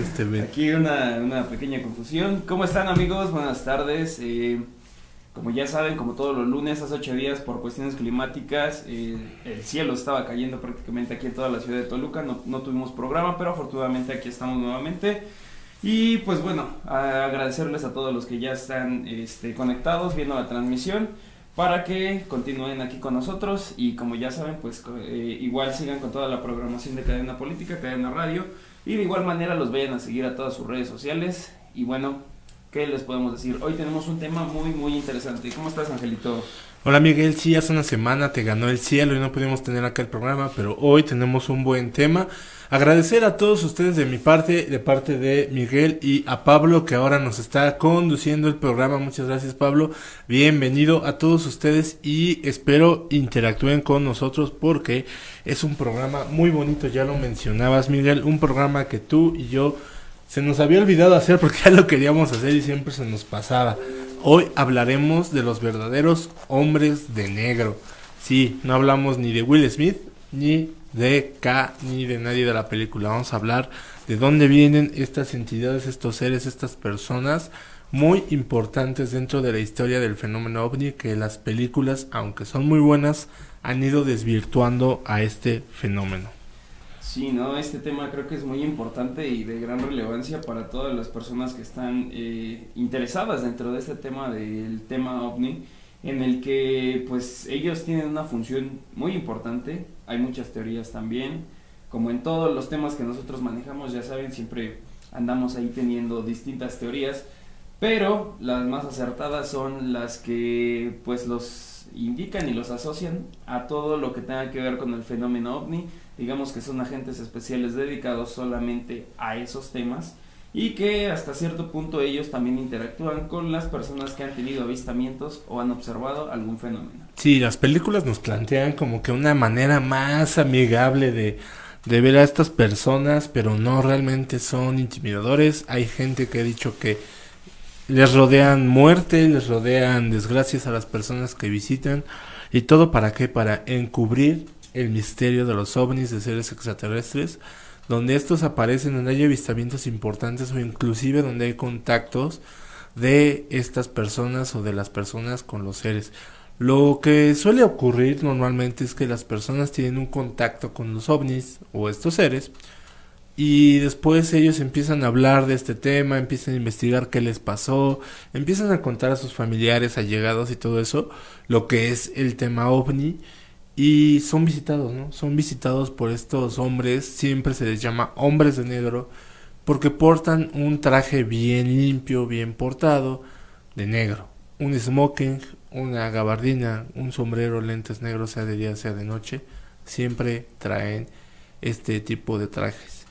Este, Aquí una, una, pequeña confusión. ¿Cómo están amigos? Buenas tardes. Eh, como ya saben, como todos los lunes, hace ocho días por cuestiones climáticas, eh, el cielo estaba cayendo prácticamente aquí en toda la ciudad de Toluca. No, no tuvimos programa, pero afortunadamente aquí estamos nuevamente. Y pues bueno, agradecerles a todos los que ya están este, conectados viendo la transmisión para que continúen aquí con nosotros y como ya saben, pues eh, igual sigan con toda la programación de Cadena Política, Cadena Radio y de igual manera los vayan a seguir a todas sus redes sociales y bueno, ¿qué les podemos decir? Hoy tenemos un tema muy muy interesante. ¿Cómo estás, Angelito? Hola Miguel, sí, hace una semana te ganó el cielo y no pudimos tener acá el programa, pero hoy tenemos un buen tema. Agradecer a todos ustedes de mi parte, de parte de Miguel y a Pablo que ahora nos está conduciendo el programa. Muchas gracias Pablo. Bienvenido a todos ustedes y espero interactúen con nosotros porque es un programa muy bonito, ya lo mencionabas Miguel, un programa que tú y yo se nos había olvidado hacer porque ya lo queríamos hacer y siempre se nos pasaba. Hoy hablaremos de los verdaderos hombres de negro. Sí, no hablamos ni de Will Smith ni de K ni de nadie de la película. Vamos a hablar de dónde vienen estas entidades, estos seres, estas personas muy importantes dentro de la historia del fenómeno ovni que las películas, aunque son muy buenas, han ido desvirtuando a este fenómeno. Sí, no, este tema creo que es muy importante y de gran relevancia para todas las personas que están eh, interesadas dentro de este tema del tema ovni, en el que pues ellos tienen una función muy importante, hay muchas teorías también, como en todos los temas que nosotros manejamos, ya saben, siempre andamos ahí teniendo distintas teorías, pero las más acertadas son las que pues los indican y los asocian a todo lo que tenga que ver con el fenómeno ovni, digamos que son agentes especiales dedicados solamente a esos temas y que hasta cierto punto ellos también interactúan con las personas que han tenido avistamientos o han observado algún fenómeno. Sí, las películas nos plantean como que una manera más amigable de, de ver a estas personas, pero no realmente son intimidadores. Hay gente que ha dicho que les rodean muerte, les rodean desgracias a las personas que visitan y todo para qué, para encubrir el misterio de los ovnis, de seres extraterrestres, donde estos aparecen, donde hay avistamientos importantes o inclusive donde hay contactos de estas personas o de las personas con los seres. Lo que suele ocurrir normalmente es que las personas tienen un contacto con los ovnis o estos seres y después ellos empiezan a hablar de este tema, empiezan a investigar qué les pasó, empiezan a contar a sus familiares, allegados y todo eso, lo que es el tema ovni y son visitados, ¿no? Son visitados por estos hombres, siempre se les llama hombres de negro, porque portan un traje bien limpio, bien portado, de negro. Un smoking, una gabardina, un sombrero, lentes negros, sea de día, sea de noche, siempre traen este tipo de trajes.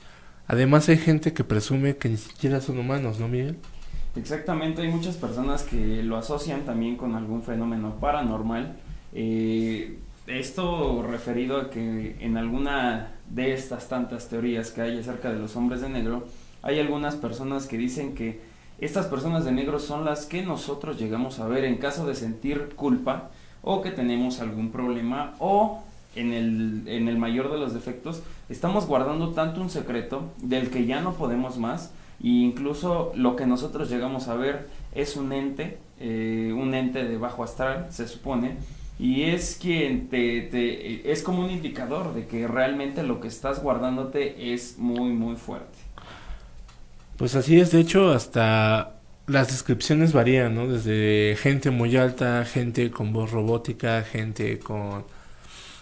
Además hay gente que presume que ni siquiera son humanos, ¿no, Miguel? Exactamente, hay muchas personas que lo asocian también con algún fenómeno paranormal. Eh, esto referido a que en alguna de estas tantas teorías que hay acerca de los hombres de negro, hay algunas personas que dicen que estas personas de negro son las que nosotros llegamos a ver en caso de sentir culpa o que tenemos algún problema o en el, en el mayor de los defectos estamos guardando tanto un secreto del que ya no podemos más e incluso lo que nosotros llegamos a ver es un ente, eh, un ente de bajo astral se supone, y es quien te, te, es como un indicador de que realmente lo que estás guardándote es muy muy fuerte. Pues así es, de hecho hasta las descripciones varían, ¿no? Desde gente muy alta, gente con voz robótica, gente con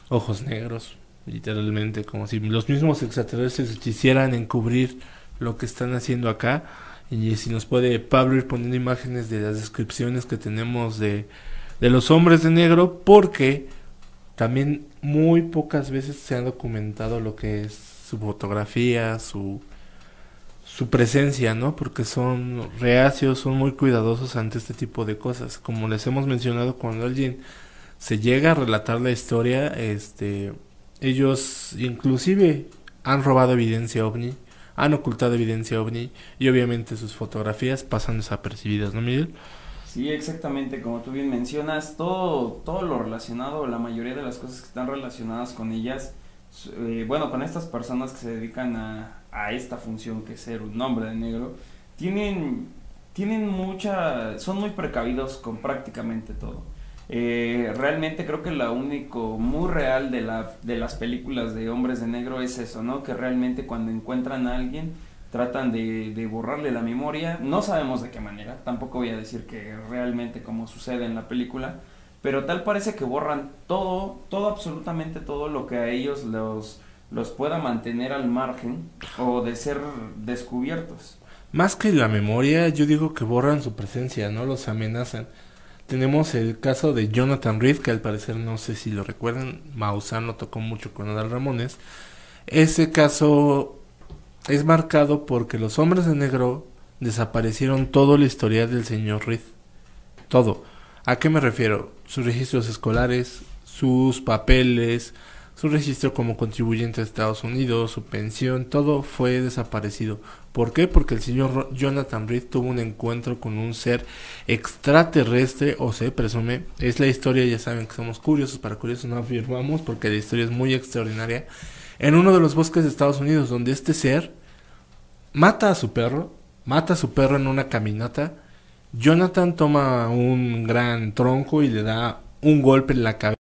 ojos negros, literalmente como si los mismos extraterrestres quisieran encubrir lo que están haciendo acá. Y si nos puede Pablo ir poniendo imágenes de las descripciones que tenemos de de los hombres de negro porque también muy pocas veces se ha documentado lo que es su fotografía, su, su presencia, ¿no? Porque son reacios, son muy cuidadosos ante este tipo de cosas. Como les hemos mencionado, cuando alguien se llega a relatar la historia, este, ellos inclusive han robado evidencia ovni, han ocultado evidencia ovni y obviamente sus fotografías pasan desapercibidas, ¿no, Miguel? Sí, exactamente, como tú bien mencionas, todo, todo lo relacionado, la mayoría de las cosas que están relacionadas con ellas, eh, bueno, con estas personas que se dedican a, a esta función que es ser un hombre de negro, tienen, tienen mucha, son muy precavidos con prácticamente todo. Eh, realmente creo que lo único muy real de, la, de las películas de hombres de negro es eso, ¿no? Que realmente cuando encuentran a alguien tratan de, de, borrarle la memoria, no sabemos de qué manera, tampoco voy a decir que realmente como sucede en la película, pero tal parece que borran todo, todo, absolutamente todo lo que a ellos los, los pueda mantener al margen o de ser descubiertos. Más que la memoria, yo digo que borran su presencia, ¿no? Los amenazan. Tenemos el caso de Jonathan Reed, que al parecer no sé si lo recuerdan, Maussan tocó mucho con Adal Ramones. Ese caso es marcado porque los hombres de negro desaparecieron todo la historia del señor Reed. Todo. ¿A qué me refiero? Sus registros escolares, sus papeles, su registro como contribuyente a Estados Unidos, su pensión, todo fue desaparecido. ¿Por qué? Porque el señor Jonathan Reed tuvo un encuentro con un ser extraterrestre, o se presume, es la historia, ya saben que somos curiosos, para curiosos no afirmamos, porque la historia es muy extraordinaria, en uno de los bosques de Estados Unidos, donde este ser mata a su perro, mata a su perro en una caminata, Jonathan toma un gran tronco y le da un golpe en la cabeza.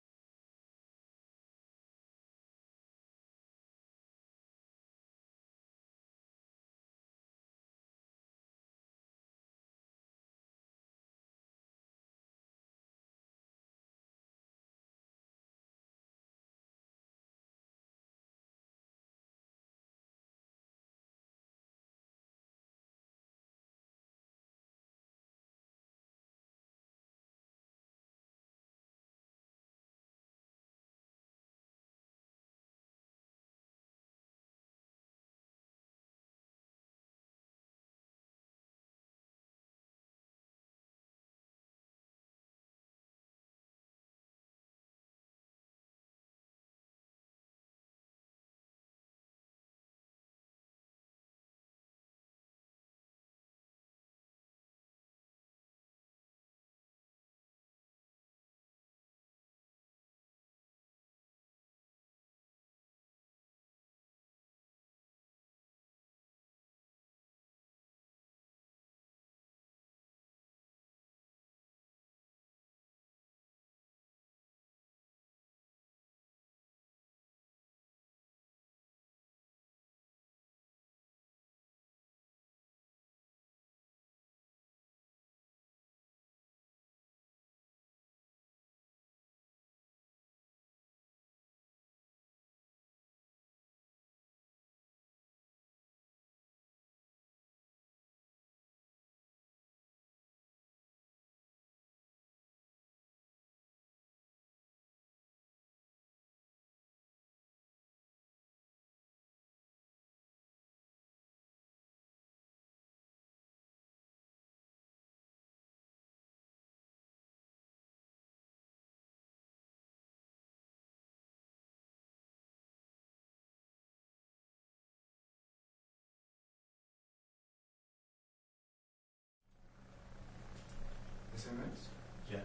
Ya.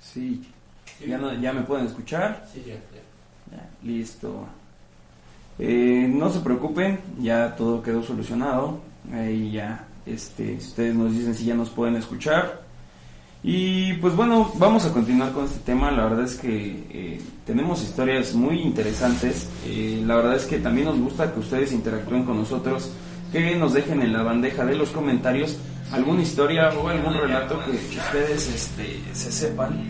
Sí. ¿Ya, no, ¿Ya me pueden escuchar? Sí, ya, ya. listo. Eh, no se preocupen, ya todo quedó solucionado. Ahí ya, este, ustedes nos dicen si ya nos pueden escuchar. Y pues bueno, vamos a continuar con este tema. La verdad es que eh, tenemos historias muy interesantes. Eh, la verdad es que también nos gusta que ustedes interactúen con nosotros, que nos dejen en la bandeja de los comentarios alguna historia o algún relato que, ustedes este, se sepan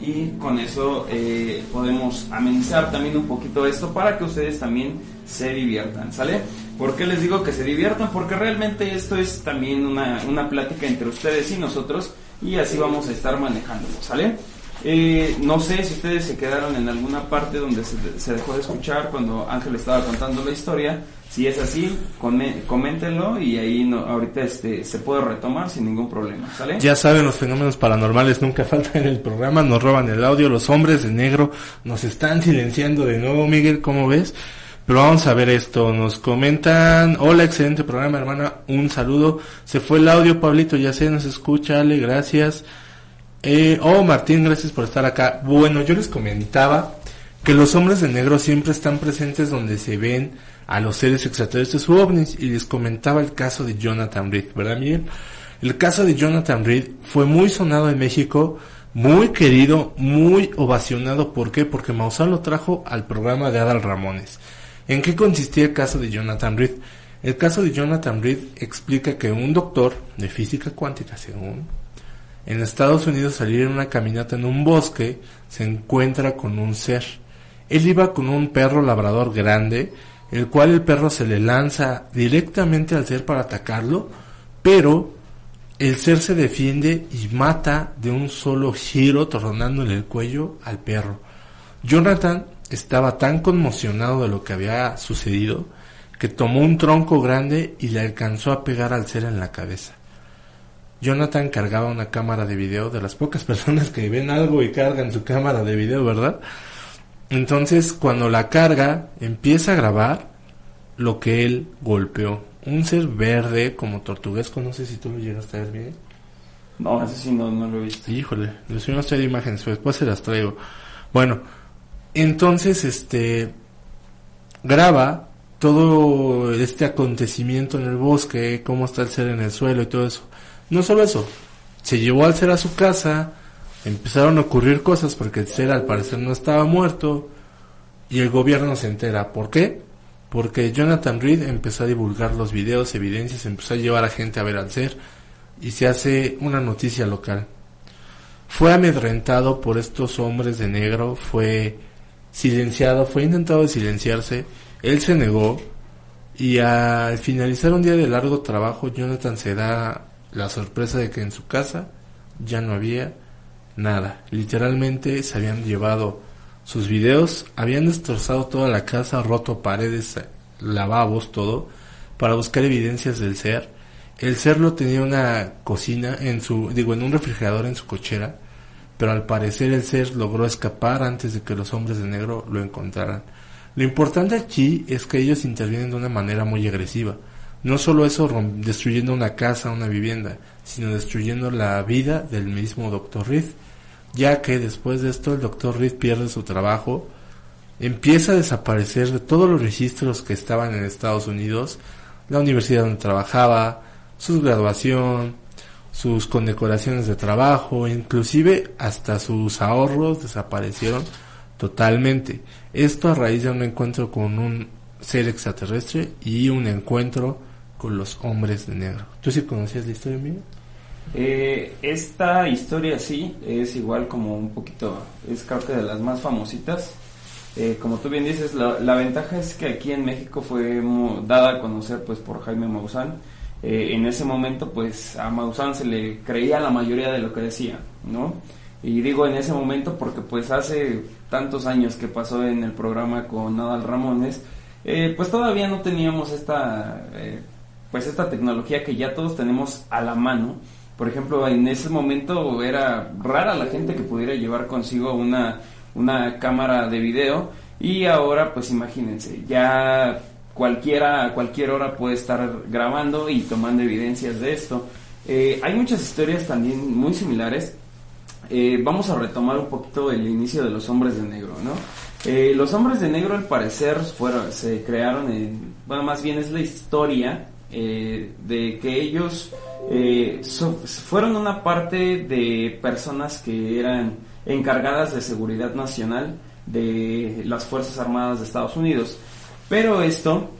y con eso eh, podemos amenizar también un poquito esto para que ustedes también se diviertan, ¿sale? ¿Por qué les digo que se diviertan? Porque realmente esto es también una, una plática entre ustedes y nosotros y así vamos a estar manejándolo, ¿sale? Eh, no sé si ustedes se quedaron en alguna parte donde se, se dejó de escuchar cuando Ángel estaba contando la historia. Si es así, coméntenlo y ahí no, ahorita este, se puede retomar sin ningún problema, ¿sale? Ya saben, los fenómenos paranormales nunca faltan en el programa, nos roban el audio, los hombres de negro nos están silenciando de nuevo, Miguel, ¿cómo ves? Pero vamos a ver esto, nos comentan, hola, excelente programa, hermana, un saludo, se fue el audio, Pablito, ya sé, nos escucha, Ale, gracias. Eh, oh, Martín, gracias por estar acá. Bueno, yo les comentaba que los hombres de negro siempre están presentes donde se ven a los seres extraterrestres u ovnis y les comentaba el caso de Jonathan Reed, ¿verdad Miguel? El caso de Jonathan Reed fue muy sonado en México, muy querido, muy ovacionado. ¿Por qué? Porque Maussan lo trajo al programa de Adal Ramones. ¿En qué consistía el caso de Jonathan Reed? El caso de Jonathan Reed explica que un doctor de física cuántica, según, en Estados Unidos salir en una caminata en un bosque, se encuentra con un ser. Él iba con un perro labrador grande, el cual el perro se le lanza directamente al ser para atacarlo, pero el ser se defiende y mata de un solo giro tornándole el cuello al perro. Jonathan estaba tan conmocionado de lo que había sucedido que tomó un tronco grande y le alcanzó a pegar al ser en la cabeza. Jonathan cargaba una cámara de video de las pocas personas que ven algo y cargan su cámara de video, ¿verdad? Entonces, cuando la carga, empieza a grabar lo que él golpeó. Un ser verde como tortuguesco, no sé si tú lo llegaste a ver bien. No, ese sí no, no lo he visto. Híjole, les voy a mostrar imágenes, después se las traigo. Bueno, entonces, este, graba todo este acontecimiento en el bosque, cómo está el ser en el suelo y todo eso. No solo eso, se llevó al ser a su casa, empezaron a ocurrir cosas porque el ser al parecer no estaba muerto y el gobierno se entera. ¿Por qué? Porque Jonathan Reed empezó a divulgar los videos, evidencias, empezó a llevar a gente a ver al ser y se hace una noticia local. Fue amedrentado por estos hombres de negro, fue silenciado, fue intentado de silenciarse, él se negó y al finalizar un día de largo trabajo Jonathan se da la sorpresa de que en su casa ya no había nada. Literalmente se habían llevado sus videos, habían destrozado toda la casa, roto paredes, lavabos, todo, para buscar evidencias del ser. El ser lo tenía una cocina en su, digo, en un refrigerador en su cochera, pero al parecer el ser logró escapar antes de que los hombres de negro lo encontraran. Lo importante aquí es que ellos intervienen de una manera muy agresiva. No solo eso, destruyendo una casa, una vivienda, sino destruyendo la vida del mismo Dr. Reed, ya que después de esto el Dr. Reed pierde su trabajo, empieza a desaparecer de todos los registros que estaban en Estados Unidos, la universidad donde trabajaba, su graduación, sus condecoraciones de trabajo, inclusive hasta sus ahorros desaparecieron totalmente. Esto a raíz de un encuentro con un ser extraterrestre y un encuentro con los hombres de negro. ¿Tú sí conocías la historia mía? Eh, esta historia sí es igual como un poquito, es creo que de las más famositas. Eh, como tú bien dices, la, la, ventaja es que aquí en México fue dada a conocer pues por Jaime Maussan. Eh, en ese momento pues a Maussan se le creía la mayoría de lo que decía, ¿no? Y digo en ese momento porque pues hace tantos años que pasó en el programa con Nadal Ramones, eh, pues todavía no teníamos esta, pues esta tecnología que ya todos tenemos a la mano. Por ejemplo, en ese momento era rara la gente que pudiera llevar consigo una, una cámara de video y ahora pues imagínense, ya cualquiera a cualquier hora puede estar grabando y tomando evidencias de esto. Eh, hay muchas historias también muy similares eh, vamos a retomar un poquito el inicio de los hombres de negro, ¿no? Eh, los hombres de negro al parecer fueron, se crearon en, bueno, más bien es la historia eh, de que ellos fueron una parte de personas que eran encargadas de seguridad nacional de las Fuerzas Armadas de Estados Unidos. Pero esto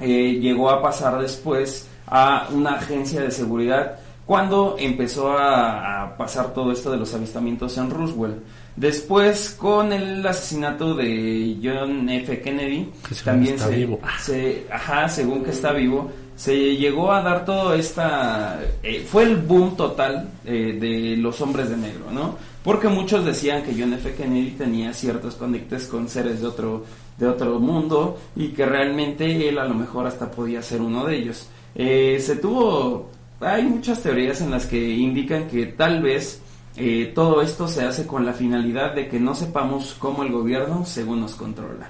llegó a pasar después a una agencia de seguridad cuando empezó a, pasar todo esto de los avistamientos en Roosevelt. Después, con el asesinato de John F. Kennedy, también se, vivo. se, ajá, según que está vivo, se llegó a dar todo esta, eh, fue el boom total eh, de los hombres de negro, ¿no? Porque muchos decían que John F. Kennedy tenía ciertos conectes con seres de otro, de otro mundo y que realmente él a lo mejor hasta podía ser uno de ellos. Eh, se tuvo hay muchas teorías en las que indican que tal vez eh, todo esto se hace con la finalidad de que no sepamos cómo el gobierno según nos controla.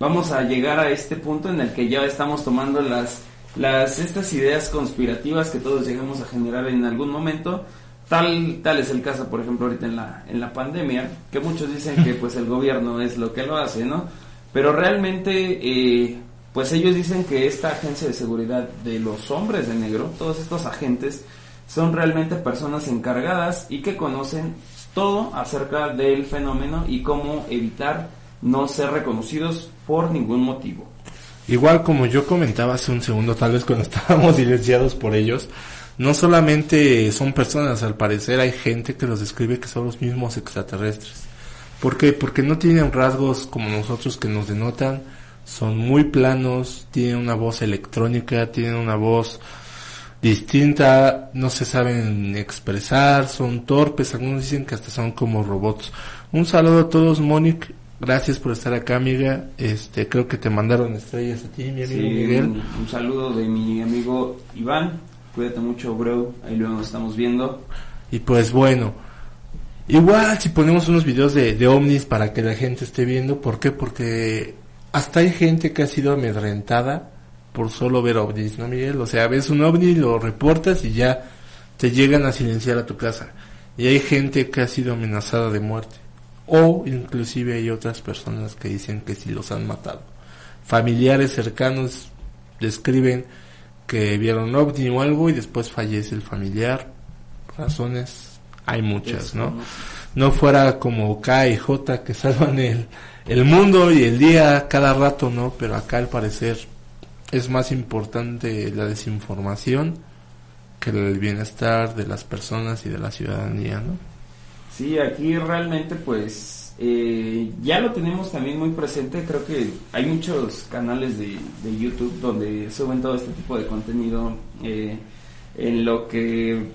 Vamos a llegar a este punto en el que ya estamos tomando las, las estas ideas conspirativas que todos llegamos a generar en algún momento tal, tal es el caso, por ejemplo, ahorita en la, en la pandemia, que muchos dicen que pues el gobierno es lo que lo hace, ¿no? Pero realmente, eh, pues ellos dicen que esta agencia de seguridad de los hombres de negro, todos estos agentes, son realmente personas encargadas y que conocen todo acerca del fenómeno y cómo evitar no ser reconocidos por ningún motivo. Igual como yo comentaba hace un segundo, tal vez cuando estábamos silenciados por ellos, no solamente son personas, al parecer hay gente que los describe que son los mismos extraterrestres. ¿Por qué? Porque no tienen rasgos como nosotros que nos denotan, son muy planos, tienen una voz electrónica, tienen una voz distinta, no se saben expresar, son torpes, algunos dicen que hasta son como robots. Un saludo a todos, Mónica, gracias por estar acá, amiga. Este, creo que te mandaron estrellas a ti, mi amigo Miguel. Un, un, saludo de mi amigo Iván, cuídate mucho, bro, ahí luego nos estamos viendo. Y pues bueno, igual si ponemos unos videos de, de ovnis para que la gente esté viendo, ¿por qué? Porque hasta hay gente que ha sido amedrentada por solo ver ovnis, ¿no, Miguel? O sea, ves un ovni, lo reportas y ya te llegan a silenciar a tu casa. Y hay gente que ha sido amenazada de muerte. O inclusive hay otras personas que dicen que sí los han matado. Familiares cercanos describen que vieron ovni o algo y después fallece el familiar. Razones hay muchas, ¿no? No fuera como K y J que salvan el, el mundo y el día cada rato, ¿no? Pero acá al parecer es más importante la desinformación que el bienestar de las personas y de la ciudadanía, ¿no? Sí, aquí realmente pues eh, ya lo tenemos también muy presente, creo que hay muchos canales de, de YouTube donde suben todo este tipo de contenido eh, en lo que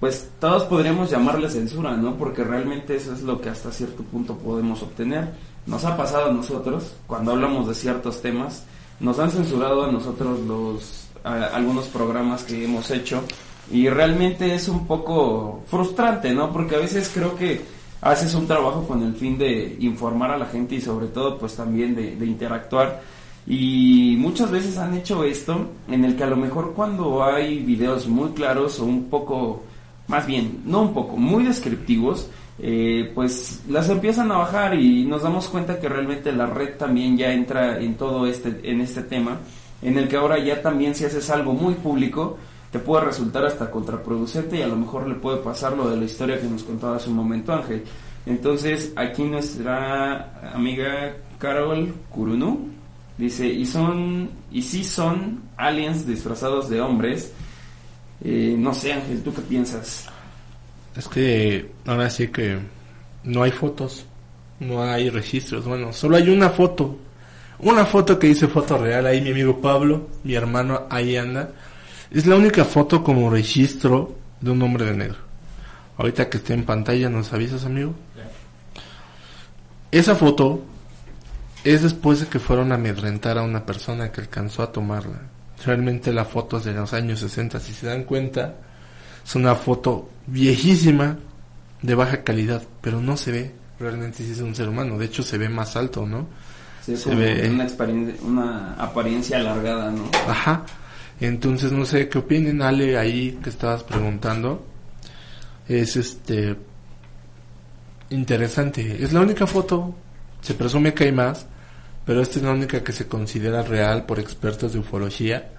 pues todos podríamos llamarle censura, ¿no? Porque realmente eso es lo que hasta cierto punto podemos obtener. Nos ha pasado a nosotros cuando hablamos de ciertos temas nos han censurado a nosotros los a, algunos programas que hemos hecho y realmente es un poco frustrante, ¿no? Porque a veces creo que haces un trabajo con el fin de informar a la gente y sobre todo pues también de, interactuar y muchas veces han hecho esto en el que a lo mejor cuando hay videos muy claros o un poco, más bien, no un poco, muy descriptivos, eh, pues las empiezan a bajar y nos damos cuenta que realmente la red también ya entra en todo este, en este tema, en el que ahora ya también si haces algo muy público, te puede resultar hasta contraproducente y a lo mejor le puede pasar lo de la historia que nos contaba hace un momento Ángel. Entonces aquí nuestra amiga Carol Kurunu dice, y son, y si son aliens disfrazados de hombres, eh, no sé Ángel, ¿tú qué piensas? Es que ahora sí que no hay fotos, no hay registros. Bueno, solo hay una foto. Una foto que dice foto real. Ahí mi amigo Pablo, mi hermano, ahí anda. Es la única foto como registro de un hombre de negro. Ahorita que esté en pantalla, ¿nos avisas, amigo? Esa foto es después de que fueron a amedrentar a una persona que alcanzó a tomarla. Realmente la foto es de los años 60. Si se dan cuenta, es una foto viejísima, de baja calidad, pero no se ve realmente si es un ser humano. De hecho, se ve más alto, ¿no? Sí, se ve una, una apariencia alargada, ¿no? Ajá. Entonces, no sé qué opinen, Ale, ahí que estabas preguntando. Es este. Interesante. Es la única foto. Se presume que hay más, pero esta es la única que se considera real por expertos de ufología,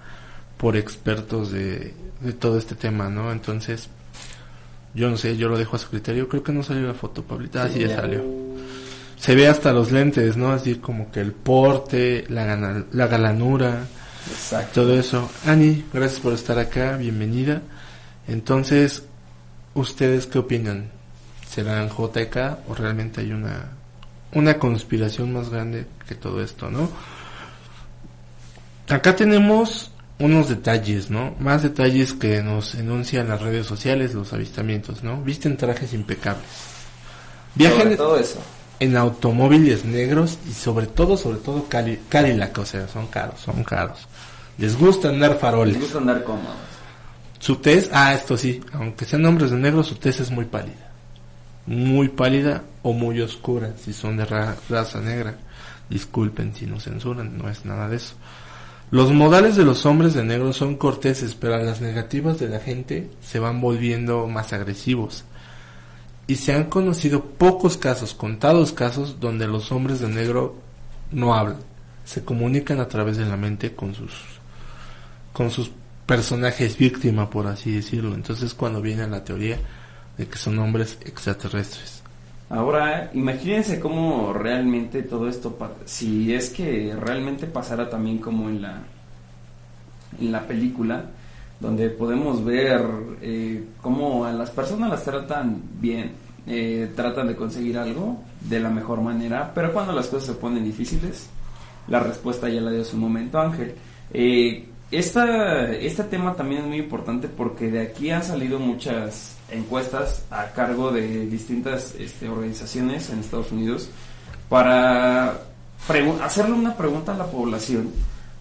por expertos de, todo este tema, ¿no? Entonces, yo no sé, yo lo dejo a su criterio. Creo que no salió la foto, Pablita. Ah, sí, ya salió. Se ve hasta los lentes, ¿no? Así como que el porte, la, la galanura, Exacto. todo eso. Ani, gracias por estar acá, bienvenida. Entonces, ¿ustedes qué opinan? ¿Serán JK o realmente hay una, una conspiración más grande que todo esto, no? Acá tenemos unos detalles, ¿no? Más detalles que nos enuncian las redes sociales, los avistamientos, ¿no? Visten trajes impecables. Viajan todo eso. En automóviles negros y sobre todo, sobre todo Cali Cadillac, o sea, son caros, son caros. Les gusta andar faroles. Les gusta andar cómodos. Su tez, ah, esto sí, aunque sean hombres de negro, su tez es muy pálida. Muy pálida o muy oscura, si son de ra raza negra. Disculpen si nos censuran, no es nada de eso Los modales de los hombres de negro son corteses, pero las negativas de la gente se van volviendo más agresivos. Y se han conocido pocos casos, contados casos, donde los hombres de negro no hablan. Se comunican a través de la mente con sus, con sus personajes víctima, por así decirlo. Entonces cuando viene la teoría de que son hombres extraterrestres. Ahora, imagínense cómo realmente todo esto, si es que realmente pasara también como en la, en la película, donde podemos ver eh, cómo a las personas las tratan bien, eh, tratan de conseguir algo de la mejor manera, pero cuando las cosas se ponen difíciles, la respuesta ya la dio su momento Ángel. Eh, esta, este tema también es muy importante porque de aquí han salido muchas encuestas a cargo de distintas este, organizaciones en Estados Unidos para hacerle una pregunta a la población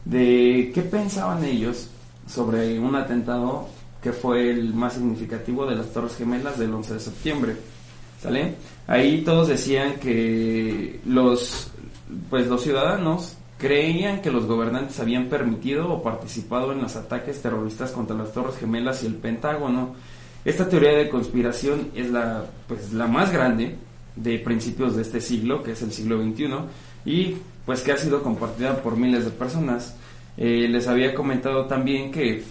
de qué pensaban ellos sobre un atentado que fue el más significativo de las Torres Gemelas del 11 de septiembre. ¿Sale? Ahí todos decían que los pues los ciudadanos creían que los gobernantes habían permitido o participado en los ataques terroristas contra las Torres Gemelas y el Pentágono. Esta teoría de conspiración es la, pues, la más grande de principios de este siglo, que es el siglo XXI, y pues que ha sido compartida por miles de personas. Eh, les había comentado también que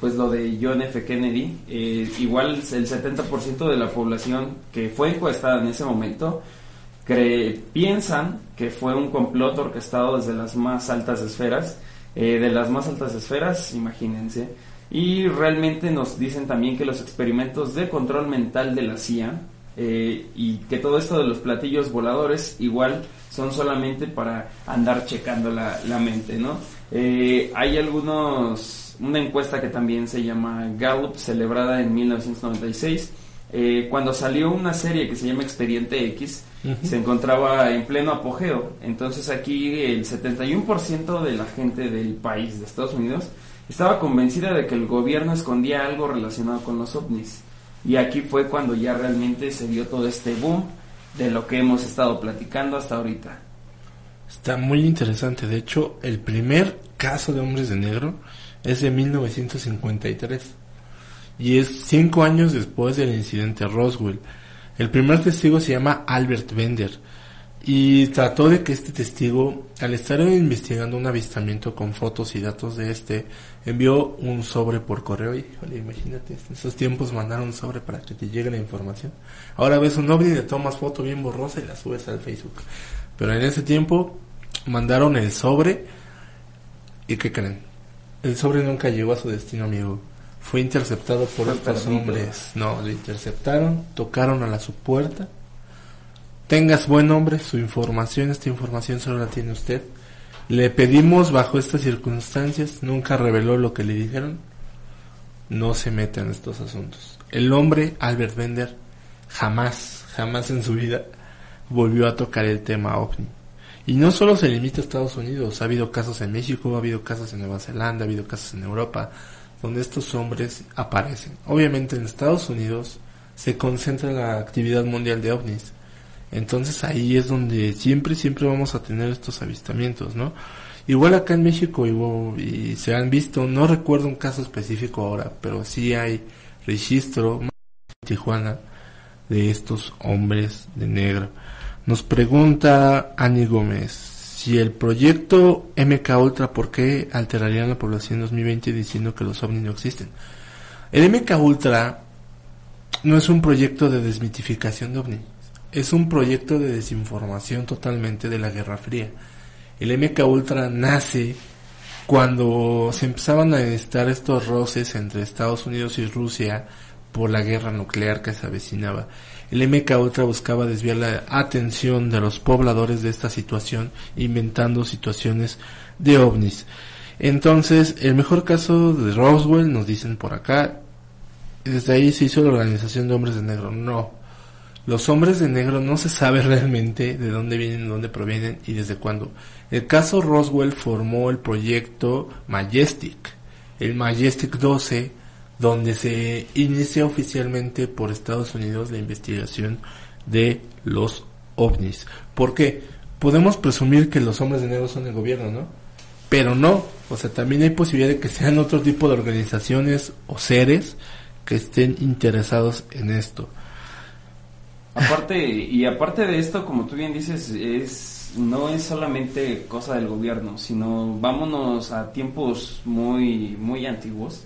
pues lo de John F. Kennedy, eh, igual el 70% de la población que fue encuestada en ese momento piensan que fue un complot orquestado desde las más altas esferas, eh, de las más altas esferas, imagínense, y realmente nos dicen también que los experimentos de control mental de la CIA eh, y que todo esto de los platillos voladores igual son solamente para andar checando la, la mente, ¿no? Eh, hay algunos, una encuesta que también se llama Gallup, celebrada en 1996, eh, cuando salió una serie que se llama Expediente X, se encontraba en pleno apogeo. Entonces aquí el 71% de la gente del país, de Estados Unidos, estaba convencida de que el gobierno escondía algo relacionado con los ovnis. Y aquí fue cuando ya realmente se dio todo este boom de lo que hemos estado platicando hasta ahorita. Está muy interesante. De hecho, el primer caso de hombres de negro es de 1953 y es cinco años después del incidente Roswell. El primer testigo se llama Albert Bender y trató de que este testigo, al estar investigando un avistamiento con fotos y datos de este, envió un sobre por correo. Híjole, imagínate, en esos tiempos mandar un sobre para que te llegue la información. Ahora ves un ovni, le tomas foto bien borrosa y la subes al Facebook. Pero en ese tiempo mandaron el sobre y ¿qué creen? El sobre nunca llegó a su destino, amigo fue interceptado por estos hombres. No, le interceptaron, tocaron a la su puerta. Tengas buen hombre, su información, esta información solo la tiene usted. Le pedimos bajo estas circunstancias, nunca reveló lo que le dijeron. No se mete en estos asuntos. El hombre, Albert Bender, jamás, jamás en su vida volvió a tocar el tema ovni. Y no solo se limita a Estados Unidos, ha habido casos en México, ha habido casos en Nueva Zelanda, ha habido casos en Europa, donde estos hombres aparecen. Obviamente en Estados Unidos se concentra la actividad mundial de ovnis. Entonces ahí es donde siempre, siempre vamos a tener estos avistamientos, ¿no? Igual acá en México y, se han visto, no recuerdo un caso específico ahora, pero sí hay registro en Tijuana de estos hombres de negro. Nos pregunta Ani Gómez, si el proyecto MK Ultra, ¿por qué alterarían la población en 2020 diciendo que los ovnis no existen? El MK Ultra no es un proyecto de desmitificación de ovnis, es un proyecto de desinformación totalmente de la Guerra Fría. El MK Ultra nace cuando se empezaban a estar estos roces entre Estados Unidos y Rusia por la guerra nuclear que se avecinaba el MK Ultra buscaba desviar la atención de los pobladores de esta situación, inventando situaciones de ovnis. Entonces, el mejor caso de Roswell, nos dicen por acá, desde ahí se hizo la organización de hombres de negro. No, los hombres de negro no se sabe realmente de dónde vienen, de dónde provienen y desde cuándo. El caso Roswell formó el proyecto Majestic. El Majestic 12 donde se inicia oficialmente por Estados Unidos la investigación de los ovnis. ¿Por qué? Podemos presumir que los hombres de negro son el gobierno, ¿no? pero no, o sea, también hay posibilidad de que sean otro tipo de organizaciones o seres que estén interesados en esto. Aparte, y aparte de esto, como tú bien dices, es no es solamente cosa del gobierno, sino vámonos a tiempos muy, muy antiguos.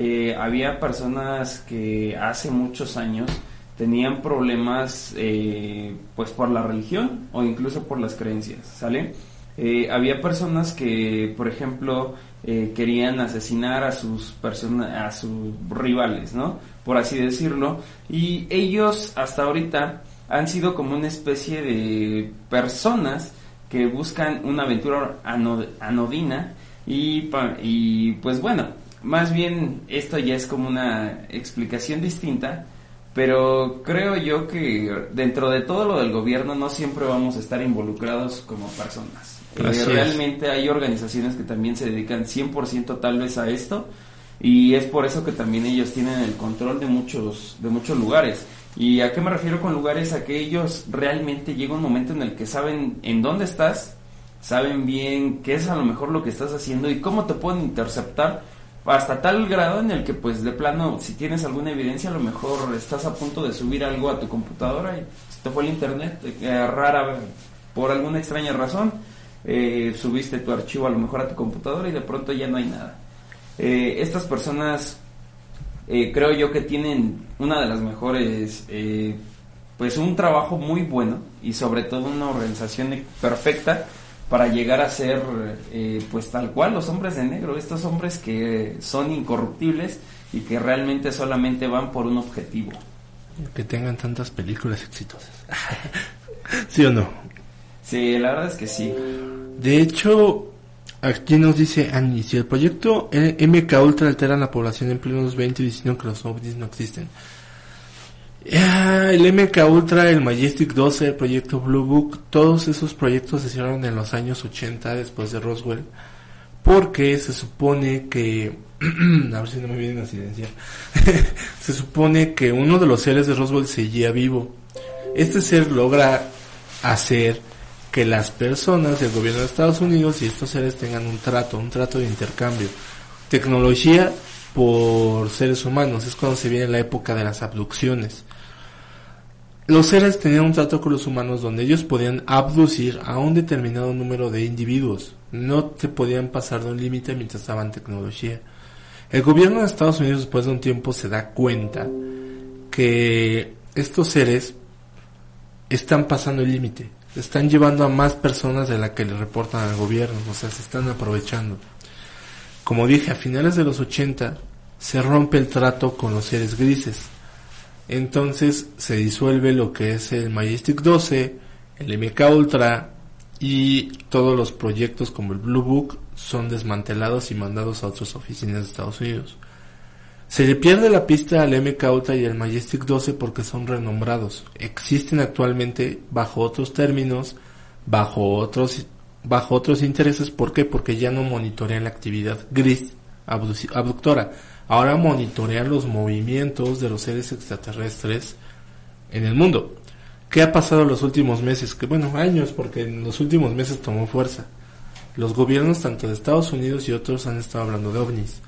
Eh, había personas que hace muchos años tenían problemas eh, pues por la religión o incluso por las creencias, ¿sale? Eh, había personas que, por ejemplo, eh, querían asesinar a sus a sus rivales, ¿no? Por así decirlo. Y ellos hasta ahorita han sido como una especie de personas que buscan una aventura anodina y, y pues bueno, más bien esto ya es como una explicación distinta, pero creo yo que dentro de todo lo del gobierno no siempre vamos a estar involucrados como personas. Eh, realmente hay organizaciones que también se dedican 100% tal vez a esto y es por eso que también ellos tienen el control de muchos, de muchos lugares. ¿Y a qué me refiero con lugares? A que ellos realmente llega un momento en el que saben en dónde estás, saben bien qué es a lo mejor lo que estás haciendo y cómo te pueden interceptar hasta tal grado en el que pues de plano si tienes alguna evidencia a lo mejor estás a punto de subir algo a tu computadora y se te fue el internet eh, rara por alguna extraña razón eh, subiste tu archivo a lo mejor a tu computadora y de pronto ya no hay nada. Eh, estas personas eh, creo yo que tienen una de las mejores, pues un trabajo muy bueno y sobre todo una organización perfecta para llegar a ser pues tal cual los hombres de negro, estos hombres que son incorruptibles y que realmente solamente van por un objetivo. Que tengan tantas películas exitosas. ¿Sí o no? Sí, la verdad es que sí. De hecho, aquí nos dice Annie, si el proyecto MK Ultra altera la población en plenos 20 diciendo que los ovnis no existen. El MK Ultra, el Majestic 12, el proyecto Blue Book, todos esos proyectos se hicieron en los años 80 después de Roswell. Porque se supone que... a ver si no me viene la silenciar. se supone que uno de los seres de Roswell seguía vivo. Este ser logra hacer que las personas del gobierno de Estados Unidos y estos seres tengan un trato, un trato de intercambio. Tecnología por seres humanos, es cuando se viene la época de las abducciones. Los seres tenían un trato con los humanos donde ellos podían abducir a un determinado número de individuos. No te podían pasar de un límite mientras estaban tecnología. El gobierno de Estados Unidos después de un tiempo se da cuenta que estos seres están pasando el límite están llevando a más personas de la que le reportan al gobierno, o sea, se están aprovechando. Como dije, a finales de los 80 se rompe el trato con los seres grises. Entonces se disuelve lo que es el Majestic 12, el MK Ultra y todos los proyectos como el Blue Book son desmantelados y mandados a otras oficinas de Estados Unidos. Se le pierde la pista al MK Ultra y al Majestic 12 porque son renombrados. Existen actualmente bajo otros términos, bajo otros, bajo otros intereses. ¿Por qué? Porque ya no monitorean la actividad gris abductora. Ahora monitorean los movimientos de los seres extraterrestres en el mundo. ¿Qué ha pasado en los últimos meses? Que bueno, años, porque en los últimos meses tomó fuerza. Los gobiernos tanto de Estados Unidos y otros han estado hablando de ovnis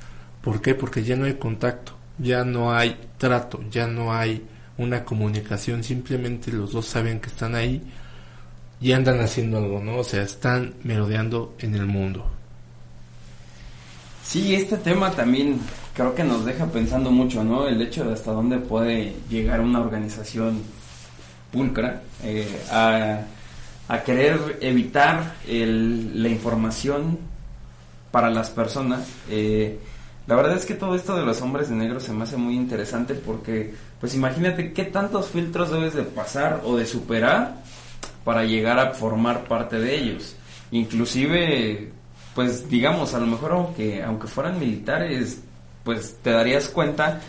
¿Por qué? Porque ya no hay contacto, ya no hay trato, ya no hay una comunicación, simplemente los dos saben que están ahí y andan haciendo algo, ¿no? O sea, están merodeando en el mundo. Sí, este tema también creo que nos deja pensando mucho, ¿no? El hecho de hasta dónde puede llegar una organización pulcra eh, a, a, querer evitar el, la información para las personas. Eh, la verdad es que todo esto de los hombres de negro se me hace muy interesante porque, pues imagínate qué tantos filtros debes de pasar o de superar para llegar a formar parte de ellos. Inclusive, pues digamos, a lo mejor aunque, aunque fueran militares, pues te darías cuenta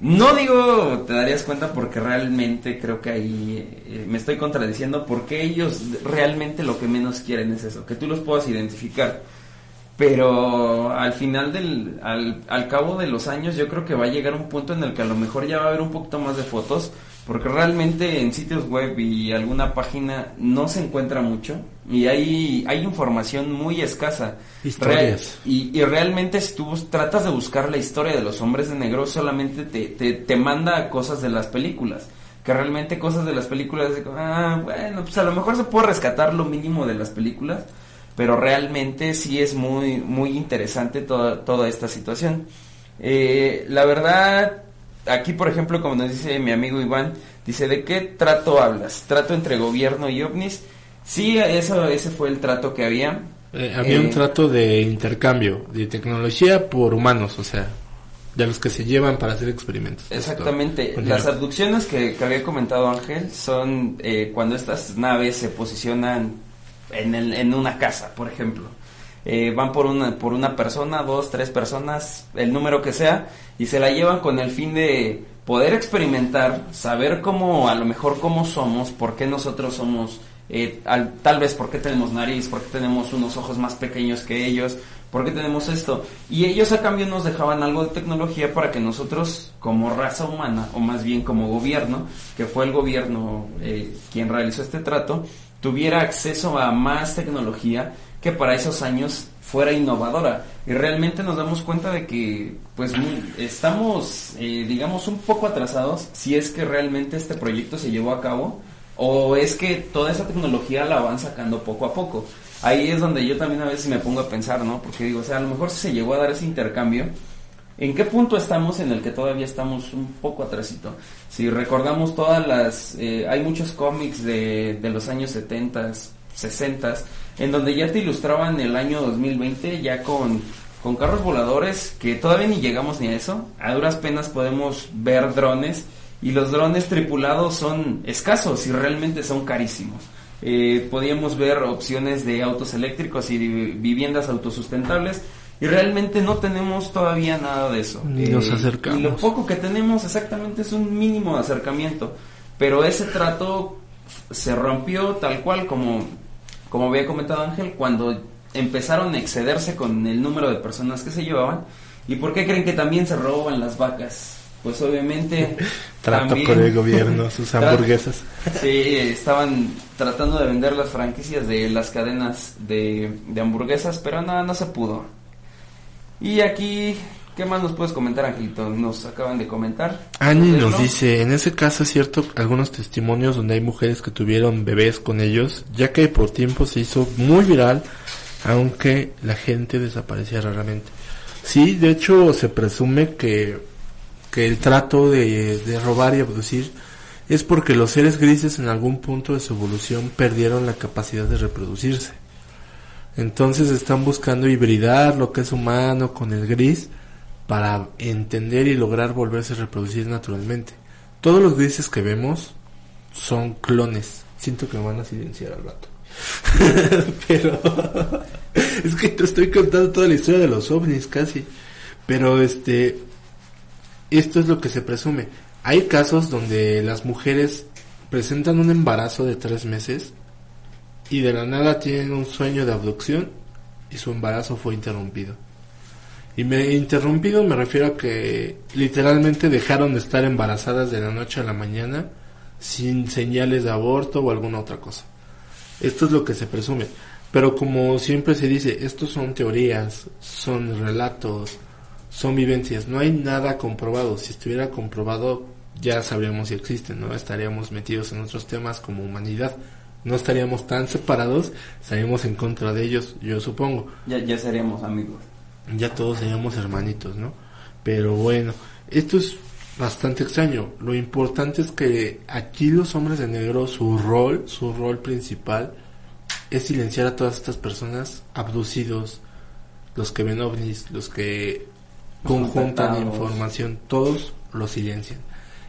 no digo te darías cuenta porque realmente creo que ahí eh, me estoy contradiciendo porque ellos realmente lo que menos quieren es eso, que tú los puedas identificar. Pero al final del, al, al cabo de los años yo creo que va a llegar un punto en el que a lo mejor ya va a haber un poquito más de fotos, porque realmente en sitios web y alguna página no se encuentra mucho y hay, hay información muy escasa. Historias. y, y realmente si tú tratas de buscar la historia de los hombres de negro, solamente te, te, te manda cosas de las películas. Que realmente cosas de las películas, de, ah, bueno, pues a lo mejor se puede rescatar lo mínimo de las películas, pero realmente sí es muy, muy interesante toda, toda esta situación. Eh, la verdad, aquí por ejemplo, como nos dice mi amigo Iván, dice, ¿de qué trato hablas? ¿Trato entre gobierno y ovnis? Sí, eso, ese fue el trato que había. Eh, había Eh, un trato de intercambio de tecnología por humanos, o sea, de los que se llevan para hacer experimentos. Exactamente. Las abducciones que, que había comentado Ángel son eh, cuando estas naves se posicionan en, el- en una casa, por ejemplo. Eh, van por una, por una persona, dos, tres personas, el número que sea, y se la llevan con el fin de poder experimentar, saber cómo, a lo mejor cómo somos, por qué nosotros somos, eh, al- tal vez por qué tenemos nariz, por qué tenemos unos ojos más pequeños que ellos, por qué tenemos esto. Y ellos a cambio nos dejaban algo de tecnología para que nosotros, como raza humana, o más bien como gobierno, que fue el gobierno eh, quien realizó este trato, tuviera acceso a más tecnología que para esos años fuera innovadora. Y realmente nos damos cuenta de que, pues, estamos, eh, digamos, un poco atrasados si es que realmente este proyecto se llevó a cabo o es que toda esa tecnología la van sacando poco a poco. Ahí es donde yo también a veces me pongo a pensar, ¿no? Porque digo, o sea, a lo mejor si se llegó a dar ese intercambio, ¿En qué punto estamos en el que todavía estamos un poco atrasito? Si recordamos todas las... eh, hay muchos cómics de, de los años 70, 60, en donde ya te ilustraban el año 2020 ya con, con carros voladores, que todavía ni llegamos ni a eso. A duras penas podemos ver drones y los drones tripulados son escasos y realmente son carísimos. Eh, podíamos ver opciones de autos eléctricos y de viviendas autosustentables y realmente no tenemos todavía nada de eso. Ni nos acercamos. Y lo poco que tenemos exactamente es un mínimo de acercamiento. Pero ese trato se rompió tal cual como, como había comentado Ángel, cuando empezaron a excederse con el número de personas que se llevaban. ¿Y por qué creen que también se roban las vacas? Pues obviamente... Trato también- con el gobierno, sus hamburguesas. Sí, estaban tratando de vender las franquicias de las cadenas de, de hamburguesas, pero no, no se pudo. Y aquí, ¿qué más nos puedes comentar, Angelito? Nos acaban de comentar. ¿Leerlo? nos dice, en ese caso es cierto algunos testimonios donde hay mujeres que tuvieron bebés con ellos, ya que por tiempo se hizo muy viral, aunque la gente desaparecía raramente. Sí, de hecho se presume que, que el trato de, de robar y abducir es porque los seres grises en algún punto de su evolución perdieron la capacidad de reproducirse. Entonces están buscando hibridar lo que es humano con el gris para entender y lograr volverse a reproducir naturalmente. Todos los grises que vemos son clones. Siento que me van a silenciar al rato. Pero es que te estoy contando toda la historia de los ovnis casi. Pero este esto es lo que se presume. Hay casos donde las mujeres presentan un embarazo de tres meses y de la nada tienen un sueño de abducción y su embarazo fue interrumpido. Y me interrumpido me refiero a que literalmente dejaron de estar embarazadas de la noche a la mañana sin señales de aborto o alguna otra cosa. Esto es lo que se presume. Pero como siempre se dice, estos son teorías, son relatos, son vivencias. No hay nada comprobado. Si estuviera comprobado, ya sabríamos si existen, ¿no? Estaríamos metidos en otros temas como humanidad. No estaríamos tan separados, estaríamos en contra de ellos, yo supongo. Ya, ya seríamos amigos. Ya todos seríamos hermanitos, ¿no? Pero bueno, esto es bastante extraño. Lo importante es que aquí los hombres de negro, su rol, su rol principal, es silenciar a todas estas personas abducidos, los que ven ovnis, los que Los conjuntan información, todos lo silencian.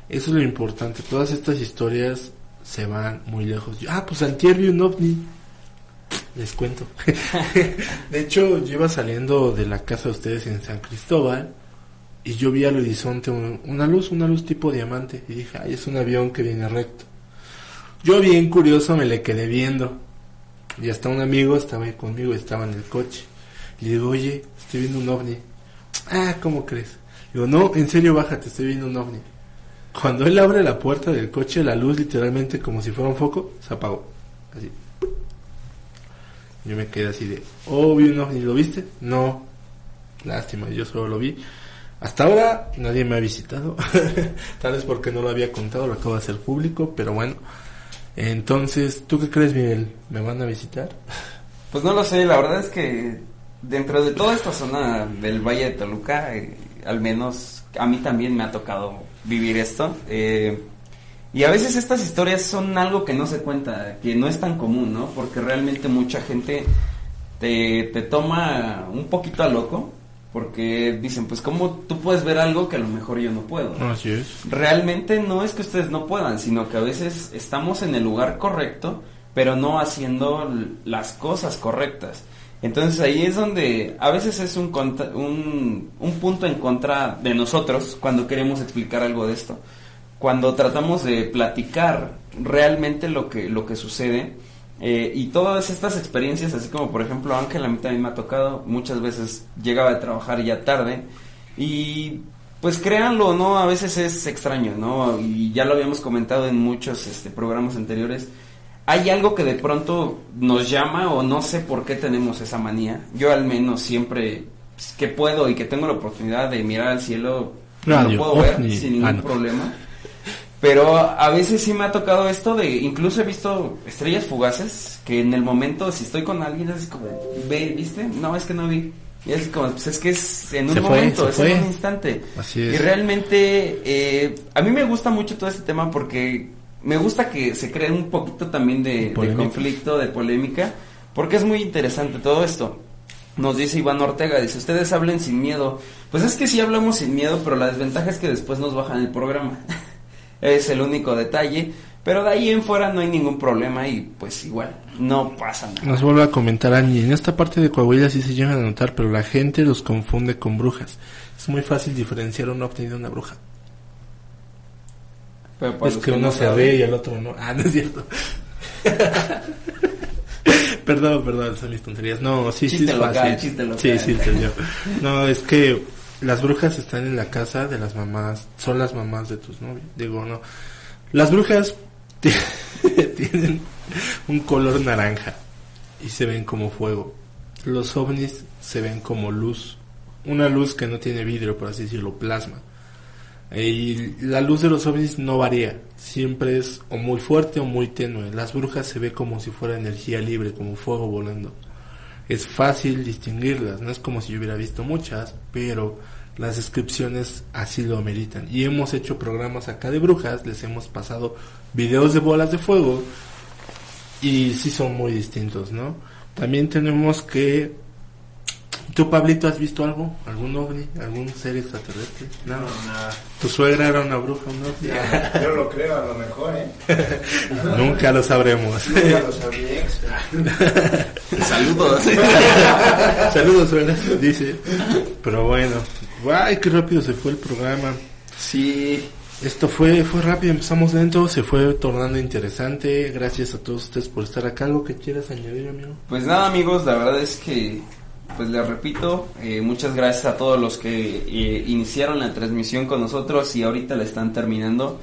Eso es lo importante. Todas estas historias se van muy lejos. Ah, pues antier vi un ovni. Les cuento. de hecho, yo iba saliendo de la casa de ustedes en San Cristóbal y yo vi al horizonte un- una luz, una luz tipo diamante y dije, ay, es un avión que viene recto. Yo bien curioso me le quedé viendo y hasta un amigo estaba ahí conmigo, estaba en el coche. Y le digo, oye, estoy viendo un ovni. Ah, ¿cómo crees? Digo, no, en serio, bájate, estoy viendo un ovni. Cuando él abre la puerta del coche, la luz literalmente como si fuera un foco, se apagó. Así. Yo me quedé así de, obvio, no, ¿y lo viste? No. Lástima, yo solo lo vi. Hasta ahora nadie me ha visitado. Tal vez porque no lo había contado, lo acabo de hacer público, pero bueno. Entonces, ¿tú qué crees, Miguel? ¿Me van a visitar? Pues no lo sé, la verdad es que dentro de toda esta zona del Valle de Toluca, eh, al menos a mí también me ha tocado vivir esto. Eh, y a veces estas historias son algo que no se cuenta, que no es tan común, ¿no? Porque realmente mucha gente te, te toma un poquito a loco, porque dicen, pues cómo tú puedes ver algo que a lo mejor yo no puedo. Así es. Realmente no es que ustedes no puedan, sino que a veces estamos en el lugar correcto, pero no haciendo las cosas correctas. Entonces ahí es donde a veces es un, contra- un, un punto en contra de nosotros cuando queremos explicar algo de esto. Cuando tratamos de platicar realmente lo que, lo que sucede eh, y todas estas experiencias, así como por ejemplo Ángel, a mí también me ha tocado, muchas veces llegaba a trabajar ya tarde y pues créanlo, ¿no? A veces es extraño, ¿no? Y ya lo habíamos comentado en muchos este, programas anteriores. Hay algo que de pronto nos llama o no sé por qué tenemos esa manía. Yo al menos siempre pues, que puedo y que tengo la oportunidad de mirar al cielo, Radio, lo puedo ver ovni. sin ningún Ah, no. problema. Pero a veces sí me ha tocado esto de, incluso he visto estrellas fugaces, que en el momento, si estoy con alguien, es como, ve, ¿viste? No, es que no vi. Y es como, pues es que es en un Se momento, es en un instante. Así Y es. realmente, eh, a mí me gusta mucho todo este tema porque me gusta que se cree un poquito también de, de conflicto, de polémica, porque es muy interesante todo esto. Nos dice Iván Ortega, dice, ustedes hablen sin miedo. Pues es que sí hablamos sin miedo, pero la desventaja es que después nos bajan el programa. es el único detalle. Pero de ahí en fuera no hay ningún problema y pues igual, no pasa nada. Nos vuelve a comentar Angie. En esta parte de Coahuila sí se llegan a notar, pero la gente los confunde con brujas. Es muy fácil diferenciar un ovni de una bruja. Pero para es que uno no se ve y el otro no. Ah, no es cierto. perdón, perdón, son mis tonterías. No, sí, sí es local, fácil. chiste local. Sí, sí, entendió. No, es que las brujas están en la casa de las mamás, son las mamás de tus novios. Digo, no. Las brujas ti- tienen un color naranja y se ven como fuego. Los ovnis se ven como luz. Una luz que no tiene vidrio, por así decirlo, plasma. Y la luz de los ovnis no varía, siempre es o muy fuerte o muy tenue. Las brujas se ve como si fuera energía libre, como fuego volando. Es fácil distinguirlas, no es como si yo hubiera visto muchas, pero las descripciones así lo ameritan. Y hemos hecho programas acá de brujas, les hemos pasado videos de bolas de fuego y sí son muy distintos, ¿no? También tenemos que ¿Tú, Pablito, has visto algo? ¿Algún ovni? ¿Algún ser extraterrestre? No, nada. ¿Tu suegra era una bruja, un ovni? Ya, yo lo creo, a lo mejor, ¿eh? Nunca lo sabremos. Ya lo sabía. Saludos. Saludos, suegra, dice. Pero bueno, ¡ay, qué rápido se fue el programa! sí, Esto fue, fue rápido, empezamos lento, se fue tornando interesante. Gracias a todos ustedes por estar acá. ¿Algo que quieras añadir, amigo? Pues nada amigos, la verdad es que, pues les repito, eh, muchas gracias a todos los que eh, iniciaron la transmisión con nosotros y ahorita la están terminando.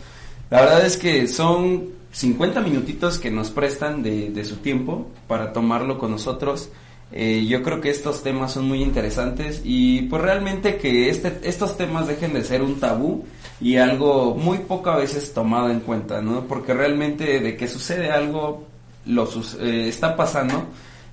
La verdad es que son 50 minutitos que nos prestan de, su tiempo para tomarlo con nosotros. Eh, yo creo que estos temas son muy interesantes y pues realmente que este, estos temas dejen de ser un tabú y algo muy pocas veces tomado en cuenta, ¿no? Porque realmente de que sucede algo, lo eh, está pasando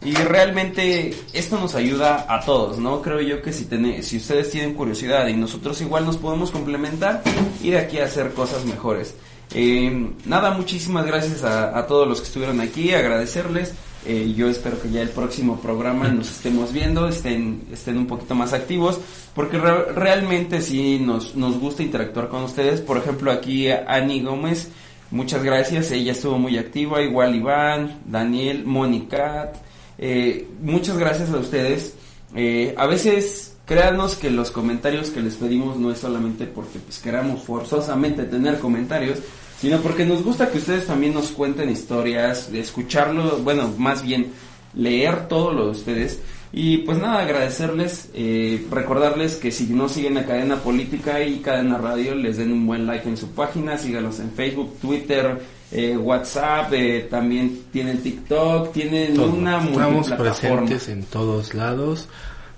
y realmente esto nos ayuda a todos, ¿no? Creo yo que si, tiene- si ustedes tienen curiosidad y nosotros igual nos podemos complementar de aquí a hacer cosas mejores. Eh, nada, muchísimas gracias a, a todos los que estuvieron aquí, agradecerles. Eh, yo espero que ya el próximo programa nos estemos viendo, estén, estén un poquito más activos, porque re- realmente sí nos, nos gusta interactuar con ustedes. Por ejemplo, aquí Ani Gómez, muchas gracias, ella estuvo muy activa, igual Iván, Daniel, Mónica, eh, muchas gracias a ustedes. Eh, a veces, créanos que los comentarios que les pedimos no es solamente porque pues, queramos forzosamente tener comentarios, sino porque nos gusta que ustedes también nos cuenten historias, escucharlo, bueno, más bien leer todo lo de ustedes, Y pues nada, agradecerles, eh, recordarles que si no siguen a Cadena Política y Cadena Radio, les den un buen like en su página, síganos en Facebook, Twitter, eh, WhatsApp, eh, también tienen TikTok, tienen Todo. una Estamos presentes en todos lados.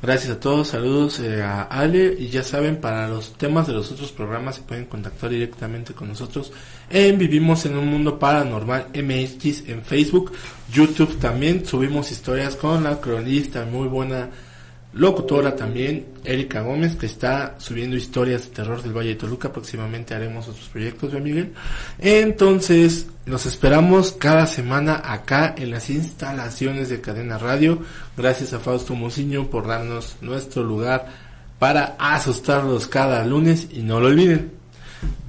Gracias a todos, saludos eh, a Ale y ya saben, para los temas de los otros programas se pueden contactar directamente con nosotros en Vivimos en un Mundo Paranormal MX en Facebook, YouTube también, subimos historias con la cronista, muy buena locutora también, Erika Gómez, que está subiendo historias de terror del Valle de Toluca. Próximamente haremos otros proyectos, ¿ve, Miguel? Entonces, los esperamos cada semana acá en las instalaciones de Cadena Radio. Gracias a Fausto Muciño por darnos nuestro lugar para asustarlos cada lunes y no lo olviden.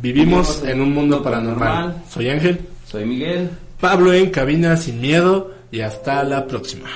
Vivimos en un mundo paranormal. Soy Ángel, Soy Miguel. Pablo en cabina sin miedo y hasta la próxima.